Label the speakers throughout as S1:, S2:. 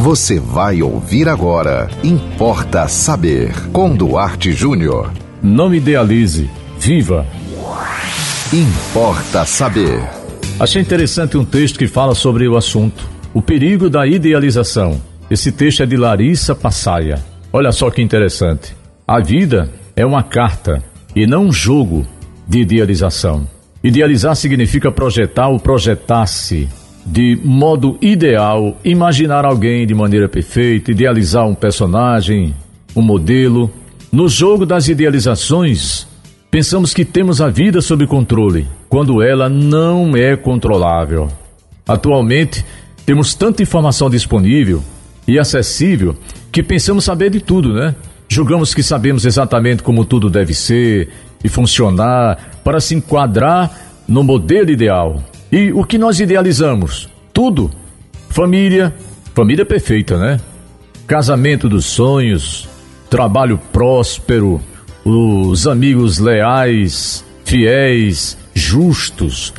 S1: Você vai ouvir agora. Importa saber. Com Duarte Júnior.
S2: Não idealize. Viva.
S1: Importa saber.
S2: Achei interessante um texto que fala sobre o assunto. O perigo da idealização. Esse texto é de Larissa Passaia. Olha só que interessante. A vida é uma carta e não um jogo de idealização. Idealizar significa projetar ou projetar-se de modo ideal, imaginar alguém de maneira perfeita, idealizar um personagem, um modelo. No jogo das idealizações, pensamos que temos a vida sob controle, quando ela não é controlável. Atualmente, temos tanta informação disponível e acessível que pensamos saber de tudo, né? Julgamos que sabemos exatamente como tudo deve ser e funcionar para se enquadrar no modelo ideal. E o que nós idealizamos? Tudo. Família, família perfeita, né? Casamento dos sonhos, trabalho próspero, os amigos leais, fiéis, justos,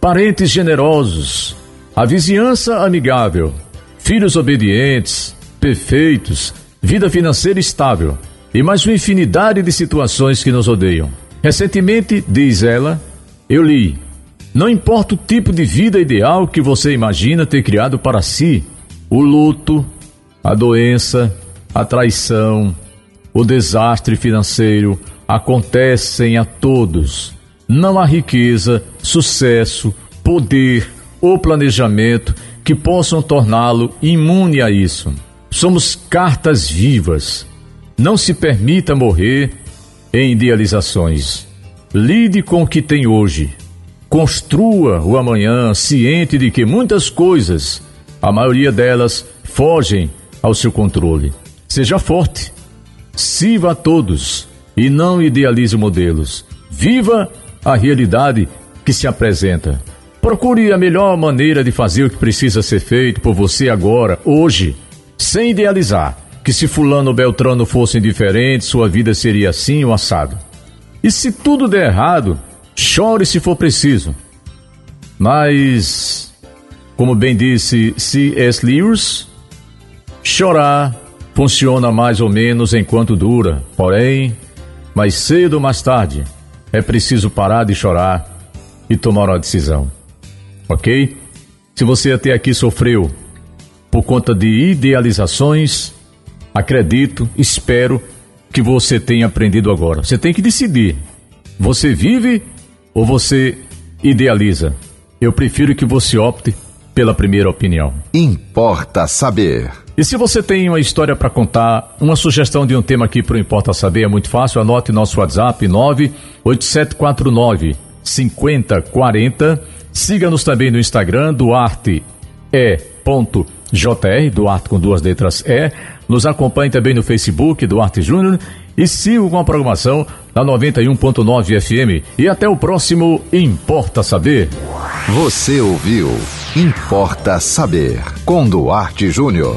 S2: parentes generosos, a vizinhança amigável, filhos obedientes, perfeitos, vida financeira estável e mais uma infinidade de situações que nos odeiam. Recentemente, diz ela, eu li não importa o tipo de vida ideal que você imagina ter criado para si, o luto, a doença, a traição, o desastre financeiro acontecem a todos. Não há riqueza, sucesso, poder ou planejamento que possam torná-lo imune a isso. Somos cartas vivas. Não se permita morrer em idealizações. Lide com o que tem hoje Construa o amanhã ciente de que muitas coisas, a maioria delas, fogem ao seu controle. Seja forte, sirva a todos e não idealize modelos. Viva a realidade que se apresenta. Procure a melhor maneira de fazer o que precisa ser feito por você agora, hoje, sem idealizar que se fulano ou beltrano fossem diferentes, sua vida seria assim ou assado. E se tudo der errado, Chore se for preciso. Mas, como bem disse C.S. Lewis, chorar funciona mais ou menos enquanto dura. Porém, mais cedo ou mais tarde, é preciso parar de chorar e tomar uma decisão. Ok? Se você até aqui sofreu por conta de idealizações, acredito, espero que você tenha aprendido agora. Você tem que decidir. Você vive ou você idealiza? Eu prefiro que você opte pela primeira opinião.
S1: Importa saber.
S2: E se você tem uma história para contar, uma sugestão de um tema aqui para o Importa Saber é muito fácil, anote nosso WhatsApp 98749 5040. Siga-nos também no Instagram, Duarte é ponto JR, Duarte com duas letras E. Nos acompanhe também no Facebook, Duarte Júnior. E siga com a programação da 91.9 FM. E até o próximo Importa Saber.
S1: Você ouviu Importa Saber com Duarte Júnior.